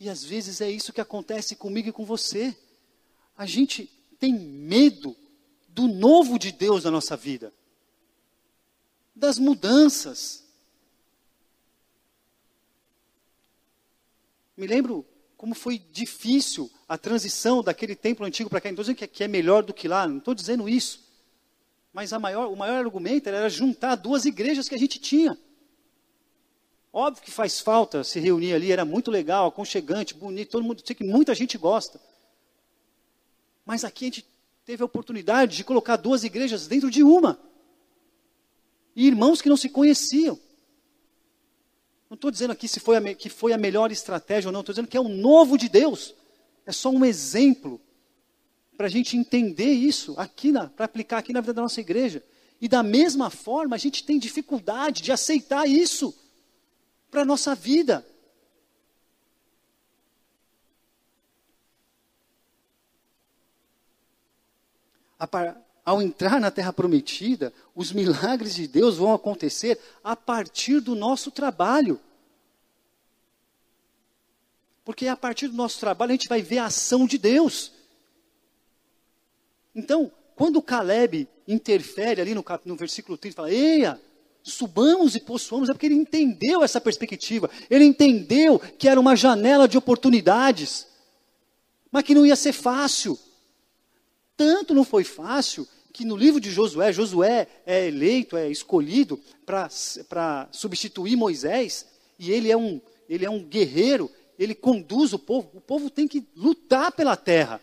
Speaker 1: E às vezes é isso que acontece comigo e com você. A gente tem medo do novo de Deus na nossa vida, das mudanças. Me lembro como foi difícil a transição daquele templo antigo para cá. Não estou dizendo que aqui é melhor do que lá, não estou dizendo isso. Mas maior, o maior argumento era juntar duas igrejas que a gente tinha. Óbvio que faz falta se reunir ali, era muito legal, aconchegante, bonito, todo mundo, sei que muita gente gosta. Mas aqui a gente teve a oportunidade de colocar duas igrejas dentro de uma. E irmãos que não se conheciam. Não estou dizendo aqui se foi a, que foi a melhor estratégia ou não, estou dizendo que é o novo de Deus. É só um exemplo para a gente entender isso aqui, para aplicar aqui na vida da nossa igreja. E da mesma forma, a gente tem dificuldade de aceitar isso para a nossa vida. Ao entrar na terra prometida, os milagres de Deus vão acontecer a partir do nosso trabalho. Porque a partir do nosso trabalho a gente vai ver a ação de Deus. Então, quando Caleb interfere ali no, no versículo 30, fala: Eia, subamos e possuamos, é porque ele entendeu essa perspectiva. Ele entendeu que era uma janela de oportunidades, mas que não ia ser fácil. Tanto não foi fácil que no livro de Josué, Josué é eleito, é escolhido para substituir Moisés, e ele é, um, ele é um guerreiro, ele conduz o povo. O povo tem que lutar pela terra.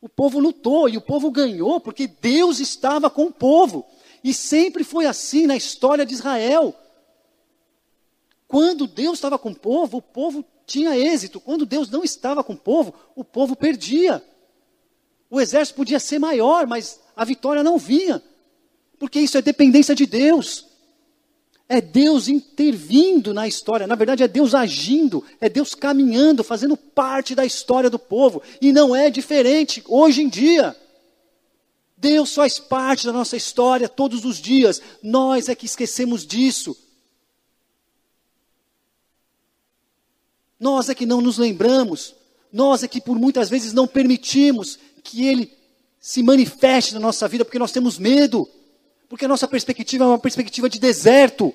Speaker 1: O povo lutou e o povo ganhou porque Deus estava com o povo. E sempre foi assim na história de Israel. Quando Deus estava com o povo, o povo tinha êxito. Quando Deus não estava com o povo, o povo perdia. O exército podia ser maior, mas a vitória não vinha. Porque isso é dependência de Deus. É Deus intervindo na história. Na verdade, é Deus agindo, é Deus caminhando, fazendo parte da história do povo. E não é diferente hoje em dia. Deus faz parte da nossa história todos os dias. Nós é que esquecemos disso. Nós é que não nos lembramos. Nós é que por muitas vezes não permitimos que Ele se manifeste na nossa vida, porque nós temos medo, porque a nossa perspectiva é uma perspectiva de deserto.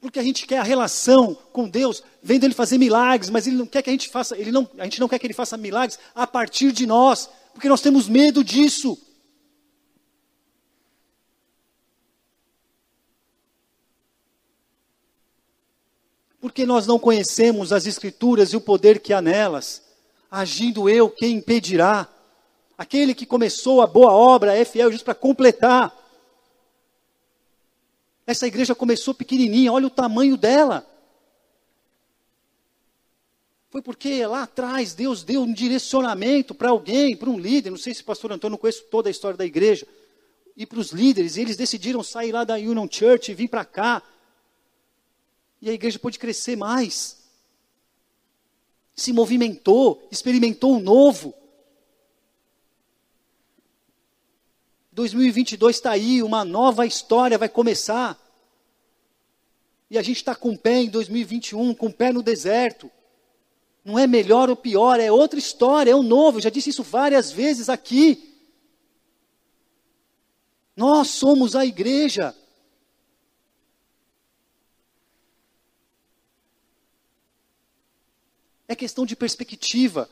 Speaker 1: Porque a gente quer a relação com Deus, vendo Ele fazer milagres, mas Ele não quer que a gente faça, ele não, a gente não quer que Ele faça milagres a partir de nós, porque nós temos medo disso. Porque nós não conhecemos as Escrituras e o poder que há nelas agindo eu, quem impedirá? Aquele que começou a boa obra é fiel justo para completar. Essa igreja começou pequenininha, olha o tamanho dela. Foi porque lá atrás Deus deu um direcionamento para alguém, para um líder. Não sei se o pastor Antônio conhece toda a história da igreja. E para os líderes, eles decidiram sair lá da Union Church e vir para cá. E a igreja pôde crescer mais se movimentou, experimentou o novo. 2022 está aí, uma nova história vai começar. E a gente está com o pé em 2021, com o pé no deserto. Não é melhor ou pior, é outra história, é o novo. Eu já disse isso várias vezes aqui. Nós somos a igreja. questão de perspectiva.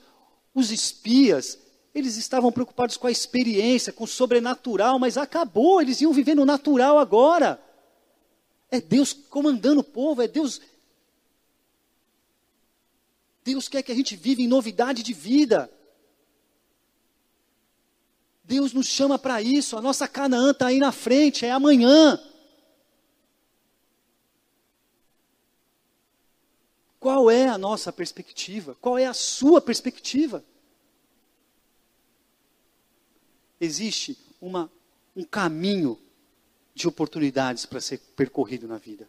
Speaker 1: Os espias, eles estavam preocupados com a experiência, com o sobrenatural, mas acabou, eles iam viver no natural agora. É Deus comandando o povo, é Deus. Deus quer que a gente viva em novidade de vida. Deus nos chama para isso, a nossa Canaã está aí na frente, é amanhã. Qual é a nossa perspectiva? Qual é a sua perspectiva? Existe uma, um caminho de oportunidades para ser percorrido na vida.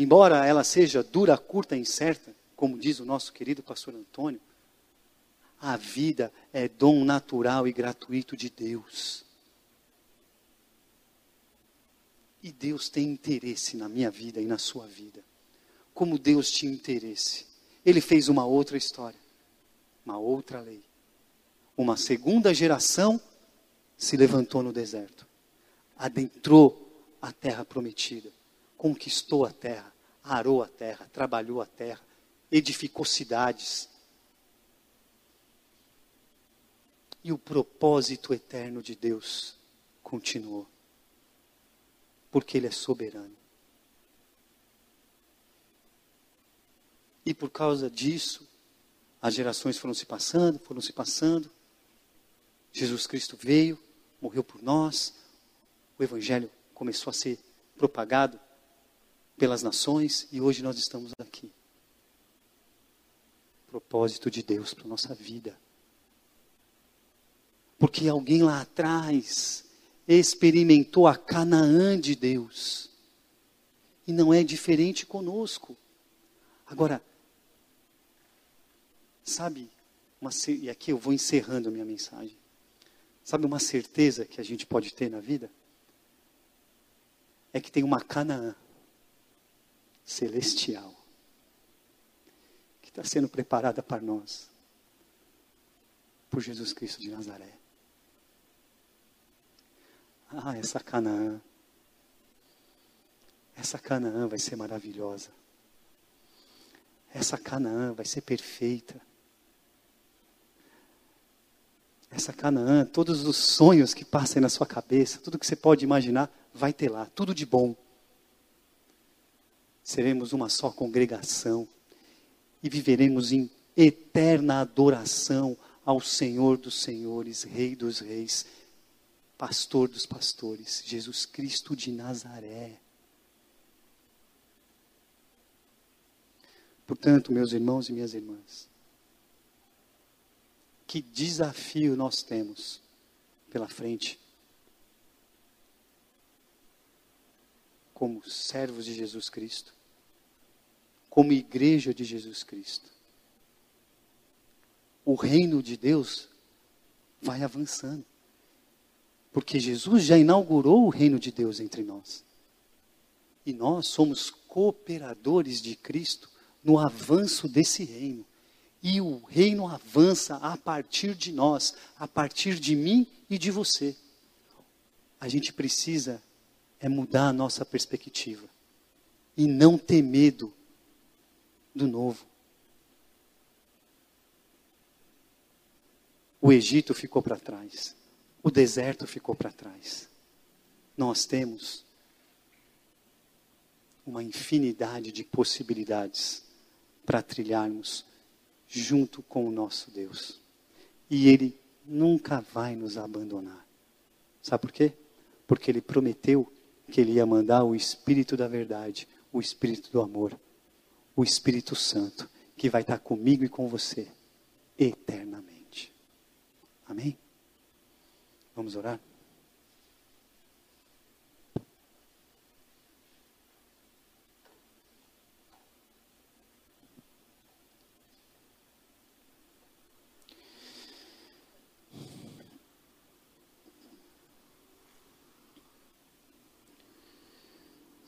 Speaker 1: Embora ela seja dura, curta e incerta, como diz o nosso querido pastor Antônio, a vida é dom natural e gratuito de Deus. E Deus tem interesse na minha vida e na sua vida como Deus tinha interesse. Ele fez uma outra história, uma outra lei. Uma segunda geração se levantou no deserto, adentrou a terra prometida, conquistou a terra, arou a terra, trabalhou a terra, edificou cidades. E o propósito eterno de Deus continuou, porque Ele é soberano. E por causa disso, as gerações foram se passando, foram se passando. Jesus Cristo veio, morreu por nós. O Evangelho começou a ser propagado pelas nações e hoje nós estamos aqui. Propósito de Deus para nossa vida. Porque alguém lá atrás experimentou a Canaã de Deus. E não é diferente conosco. Agora, Sabe, uma, e aqui eu vou encerrando a minha mensagem. Sabe uma certeza que a gente pode ter na vida? É que tem uma Canaã celestial que está sendo preparada para nós por Jesus Cristo de Nazaré. Ah, essa Canaã. Essa Canaã vai ser maravilhosa. Essa Canaã vai ser perfeita essa Canaã, todos os sonhos que passem na sua cabeça, tudo que você pode imaginar, vai ter lá, tudo de bom. Seremos uma só congregação e viveremos em eterna adoração ao Senhor dos Senhores, Rei dos Reis, Pastor dos Pastores, Jesus Cristo de Nazaré. Portanto, meus irmãos e minhas irmãs, que desafio nós temos pela frente. Como servos de Jesus Cristo, como igreja de Jesus Cristo. O reino de Deus vai avançando. Porque Jesus já inaugurou o reino de Deus entre nós. E nós somos cooperadores de Cristo no avanço desse reino. E o reino avança a partir de nós, a partir de mim e de você. A gente precisa é mudar a nossa perspectiva e não ter medo do novo. O Egito ficou para trás, o deserto ficou para trás. Nós temos uma infinidade de possibilidades para trilharmos junto com o nosso Deus. E Ele nunca vai nos abandonar. Sabe por quê? Porque Ele prometeu que Ele ia mandar o Espírito da verdade, o Espírito do amor, o Espírito Santo, que vai estar comigo e com você eternamente. Amém? Vamos orar?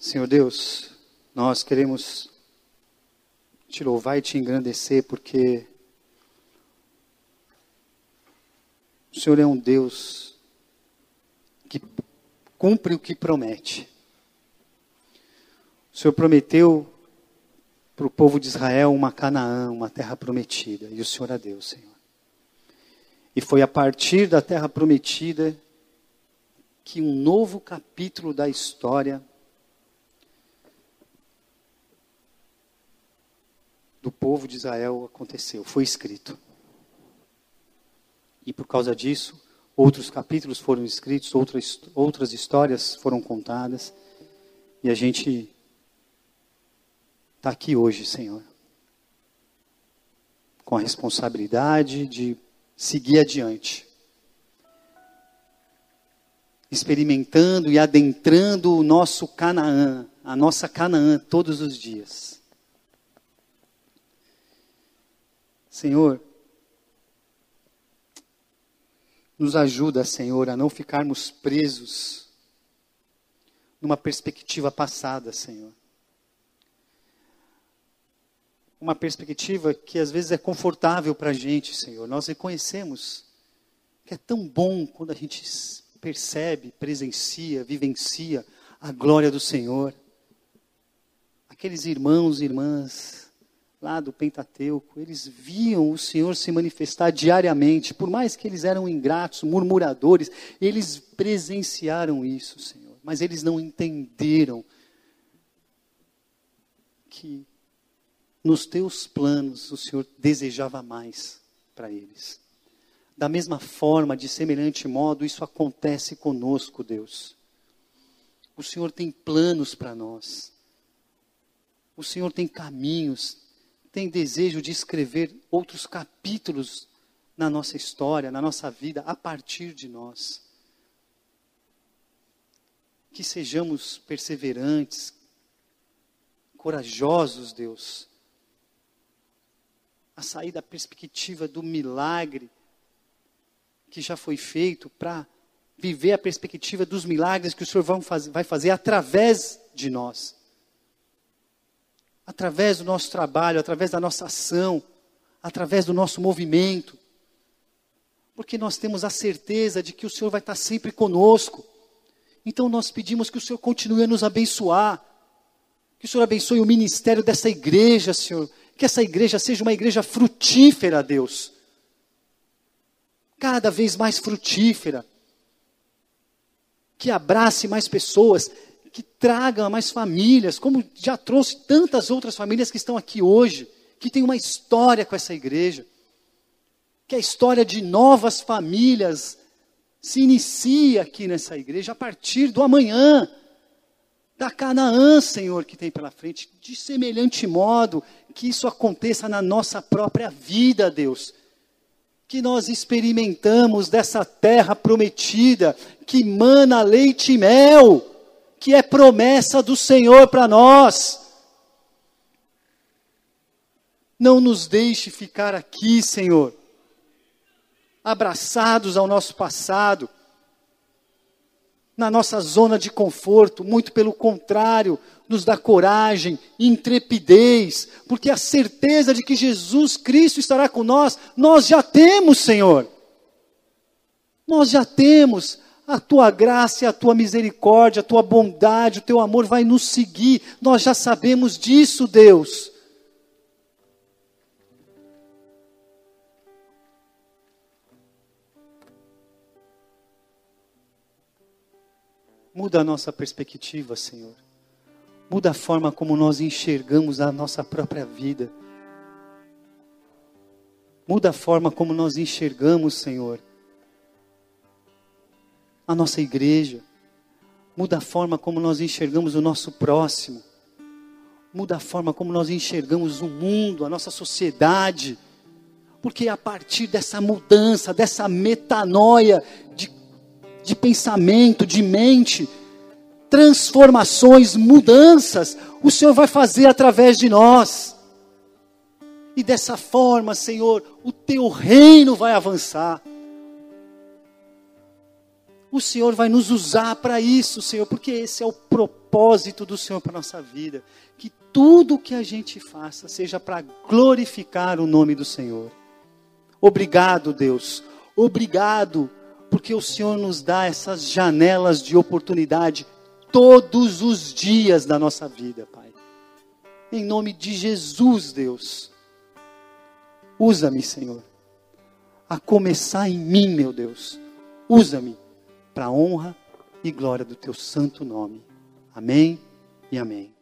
Speaker 1: Senhor Deus, nós queremos te louvar e te engrandecer porque o Senhor é um Deus que cumpre o que promete. O Senhor prometeu para o povo de Israel uma Canaã, uma terra prometida, e o Senhor a deu, Senhor. E foi a partir da terra prometida que um novo capítulo da história do povo de Israel aconteceu, foi escrito. E por causa disso, outros capítulos foram escritos, outras, outras histórias foram contadas, e a gente está aqui hoje, Senhor, com a responsabilidade de seguir adiante, experimentando e adentrando o nosso Canaã, a nossa Canaã todos os dias. Senhor, nos ajuda, Senhor, a não ficarmos presos numa perspectiva passada, Senhor. Uma perspectiva que às vezes é confortável para a gente, Senhor. Nós reconhecemos que é tão bom quando a gente percebe, presencia, vivencia a glória do Senhor. Aqueles irmãos e irmãs lá do Pentateuco, eles viam o Senhor se manifestar diariamente, por mais que eles eram ingratos, murmuradores, eles presenciaram isso, Senhor, mas eles não entenderam que nos teus planos o Senhor desejava mais para eles. Da mesma forma, de semelhante modo, isso acontece conosco, Deus. O Senhor tem planos para nós. O Senhor tem caminhos, tem desejo de escrever outros capítulos na nossa história, na nossa vida, a partir de nós. Que sejamos perseverantes, corajosos, Deus, a sair da perspectiva do milagre que já foi feito para viver a perspectiva dos milagres que o Senhor vai fazer através de nós através do nosso trabalho, através da nossa ação, através do nosso movimento. Porque nós temos a certeza de que o Senhor vai estar sempre conosco. Então nós pedimos que o Senhor continue a nos abençoar. Que o Senhor abençoe o ministério dessa igreja, Senhor. Que essa igreja seja uma igreja frutífera, Deus. Cada vez mais frutífera. Que abrace mais pessoas que traga mais famílias, como já trouxe tantas outras famílias que estão aqui hoje, que tem uma história com essa igreja, que a história de novas famílias se inicia aqui nessa igreja a partir do amanhã, da Canaã, Senhor, que tem pela frente, de semelhante modo que isso aconteça na nossa própria vida, Deus. Que nós experimentamos dessa terra prometida, que mana leite e mel que é promessa do Senhor para nós. Não nos deixe ficar aqui, Senhor, abraçados ao nosso passado, na nossa zona de conforto, muito pelo contrário, nos dá coragem, intrepidez, porque a certeza de que Jesus Cristo estará com nós, nós já temos, Senhor. Nós já temos a tua graça, a tua misericórdia, a tua bondade, o teu amor vai nos seguir. Nós já sabemos disso, Deus. Muda a nossa perspectiva, Senhor. Muda a forma como nós enxergamos a nossa própria vida. Muda a forma como nós enxergamos, Senhor a nossa igreja, muda a forma como nós enxergamos o nosso próximo, muda a forma como nós enxergamos o mundo, a nossa sociedade, porque a partir dessa mudança, dessa metanoia de, de pensamento, de mente, transformações, mudanças, o Senhor vai fazer através de nós. E dessa forma, Senhor, o teu reino vai avançar o Senhor vai nos usar para isso, Senhor, porque esse é o propósito do Senhor para nossa vida. Que tudo que a gente faça seja para glorificar o nome do Senhor. Obrigado, Deus. Obrigado, porque o Senhor nos dá essas janelas de oportunidade todos os dias da nossa vida, Pai. Em nome de Jesus, Deus. Usa-me, Senhor. A começar em mim, meu Deus. Usa-me para a honra e glória do teu santo nome. Amém e amém.